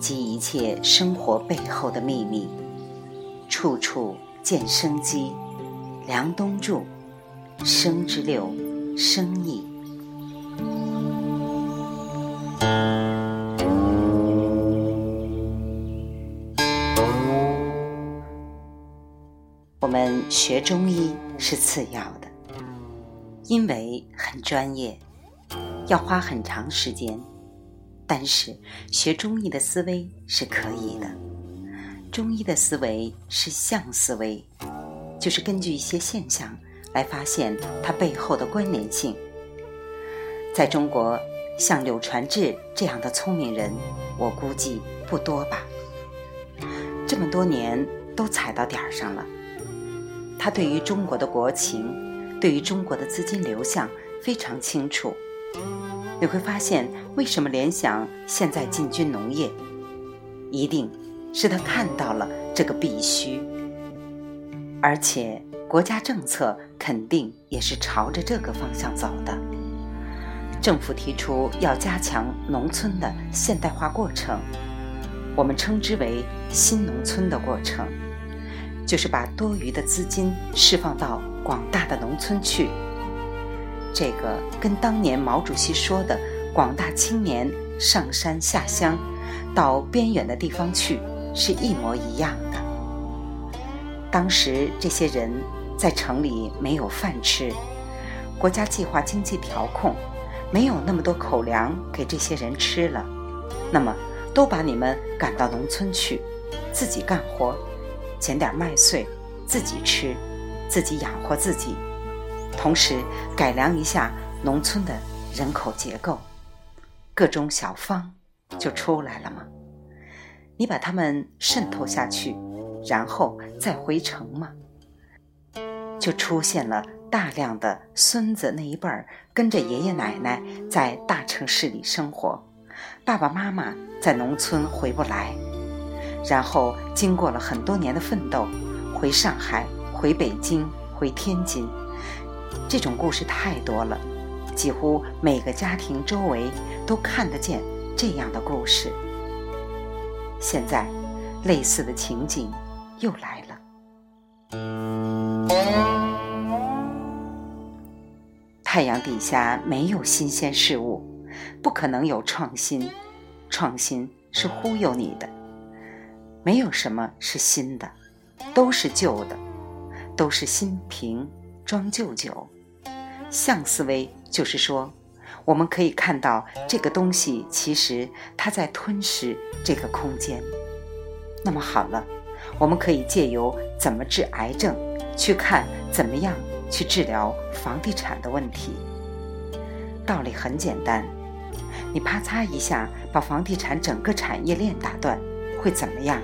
及一切生活背后的秘密，处处见生机。梁冬著，生之六，生意。我们学中医是次要的，因为很专业。要花很长时间，但是学中医的思维是可以的。中医的思维是象思维，就是根据一些现象来发现它背后的关联性。在中国，像柳传志这样的聪明人，我估计不多吧。这么多年都踩到点儿上了。他对于中国的国情，对于中国的资金流向非常清楚。你会发现，为什么联想现在进军农业，一定是他看到了这个必须，而且国家政策肯定也是朝着这个方向走的。政府提出要加强农村的现代化过程，我们称之为新农村的过程，就是把多余的资金释放到广大的农村去。这个跟当年毛主席说的“广大青年上山下乡，到边远的地方去”是一模一样的。当时这些人在城里没有饭吃，国家计划经济调控，没有那么多口粮给这些人吃了，那么都把你们赶到农村去，自己干活，捡点麦穗，自己吃，自己养活自己。同时改良一下农村的人口结构，各种小方就出来了吗？你把他们渗透下去，然后再回城吗？就出现了大量的孙子那一辈儿跟着爷爷奶奶在大城市里生活，爸爸妈妈在农村回不来，然后经过了很多年的奋斗，回上海、回北京、回天津。这种故事太多了，几乎每个家庭周围都看得见这样的故事。现在，类似的情景又来了。太阳底下没有新鲜事物，不可能有创新。创新是忽悠你的，没有什么是新的，都是旧的，都是新瓶装舅舅。象思维就是说，我们可以看到这个东西，其实它在吞噬这个空间。那么好了，我们可以借由怎么治癌症，去看怎么样去治疗房地产的问题。道理很简单，你啪嚓一下把房地产整个产业链打断，会怎么样？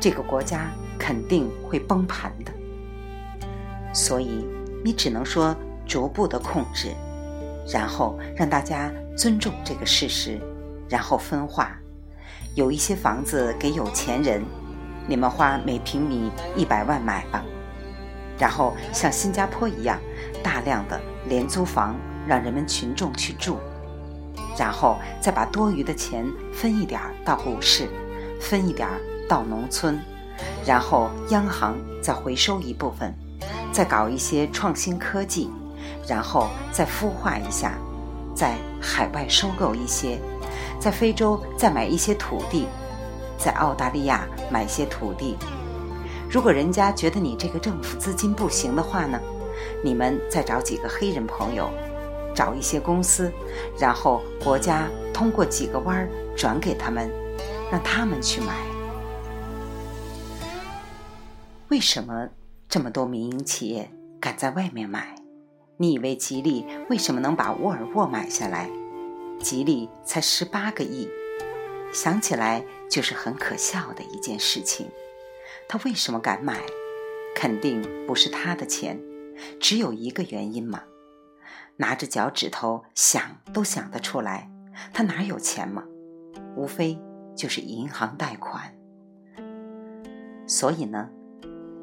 这个国家肯定会崩盘的。所以你只能说。逐步的控制，然后让大家尊重这个事实，然后分化。有一些房子给有钱人，你们花每平米一百万买吧。然后像新加坡一样，大量的廉租房让人们群众去住，然后再把多余的钱分一点儿到股市，分一点儿到农村，然后央行再回收一部分，再搞一些创新科技。然后再孵化一下，在海外收购一些，在非洲再买一些土地，在澳大利亚买些土地。如果人家觉得你这个政府资金不行的话呢，你们再找几个黑人朋友，找一些公司，然后国家通过几个弯儿转给他们，让他们去买。为什么这么多民营企业敢在外面买？你以为吉利为什么能把沃尔沃买下来？吉利才十八个亿，想起来就是很可笑的一件事情。他为什么敢买？肯定不是他的钱，只有一个原因嘛。拿着脚趾头想都想得出来，他哪有钱嘛？无非就是银行贷款。所以呢？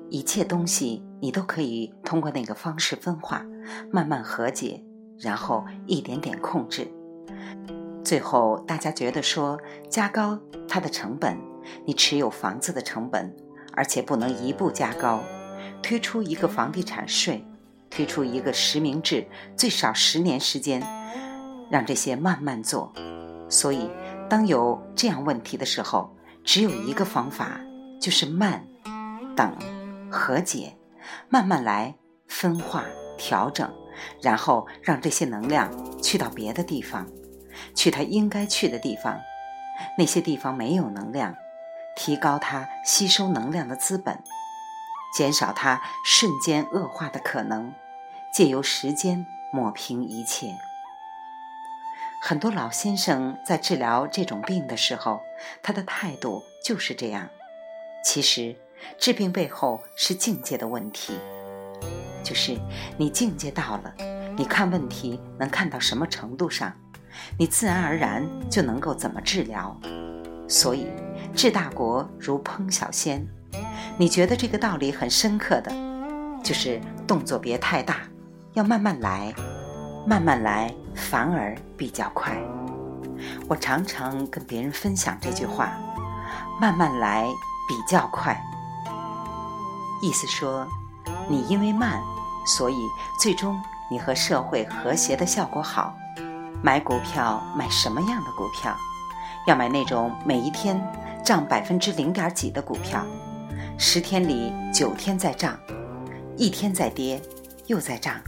一切东西你都可以通过那个方式分化，慢慢和解，然后一点点控制。最后大家觉得说加高它的成本，你持有房子的成本，而且不能一步加高，推出一个房地产税，推出一个实名制，最少十年时间，让这些慢慢做。所以，当有这样问题的时候，只有一个方法，就是慢、等、和解，慢慢来，分化、调整，然后让这些能量去到别的地方。去他应该去的地方，那些地方没有能量，提高他吸收能量的资本，减少他瞬间恶化的可能，借由时间抹平一切。很多老先生在治疗这种病的时候，他的态度就是这样。其实，治病背后是境界的问题，就是你境界到了，你看问题能看到什么程度上。你自然而然就能够怎么治疗，所以治大国如烹小鲜。你觉得这个道理很深刻的，就是动作别太大，要慢慢来，慢慢来反而比较快。我常常跟别人分享这句话：慢慢来比较快。意思说，你因为慢，所以最终你和社会和谐的效果好。买股票，买什么样的股票？要买那种每一天涨百分之零点几的股票，十天里九天在涨，一天在跌，又在涨。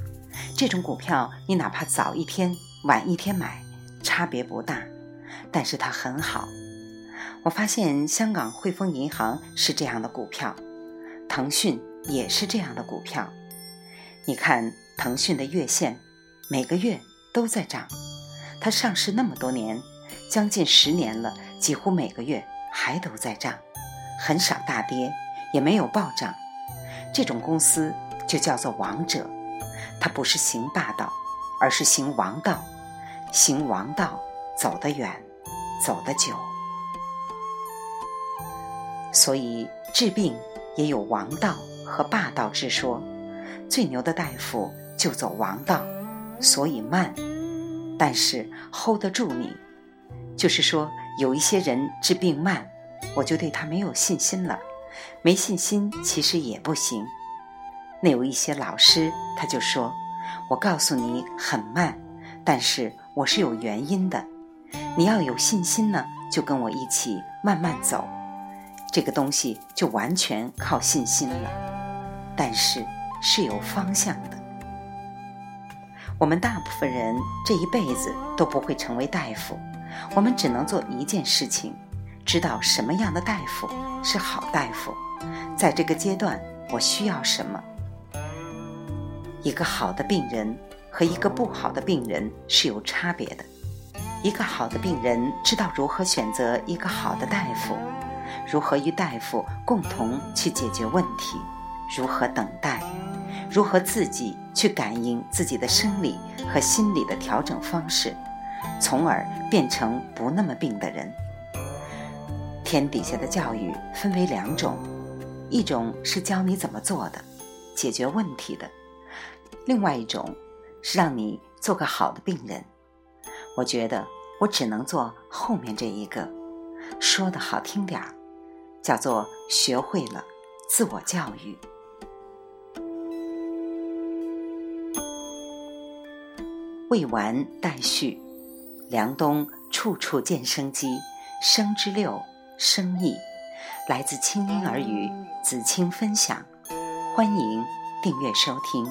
这种股票，你哪怕早一天、晚一天买，差别不大，但是它很好。我发现香港汇丰银行是这样的股票，腾讯也是这样的股票。你看腾讯的月线，每个月都在涨。它上市那么多年，将近十年了，几乎每个月还都在涨，很少大跌，也没有暴涨。这种公司就叫做王者，它不是行霸道，而是行王道。行王道走得远，走得久。所以治病也有王道和霸道之说。最牛的大夫就走王道，所以慢。但是 hold 得住你，就是说有一些人治病慢，我就对他没有信心了。没信心其实也不行。那有一些老师他就说：“我告诉你很慢，但是我是有原因的。你要有信心呢，就跟我一起慢慢走。这个东西就完全靠信心了，但是是有方向的。”我们大部分人这一辈子都不会成为大夫，我们只能做一件事情，知道什么样的大夫是好大夫，在这个阶段我需要什么。一个好的病人和一个不好的病人是有差别的，一个好的病人知道如何选择一个好的大夫，如何与大夫共同去解决问题，如何等待。如何自己去感应自己的生理和心理的调整方式，从而变成不那么病的人？天底下的教育分为两种，一种是教你怎么做的，解决问题的；另外一种是让你做个好的病人。我觉得我只能做后面这一个，说的好听点儿，叫做学会了自我教育。未完待续，梁冬处处见生机，生之六，生意，来自清音儿语子清分享，欢迎订阅收听。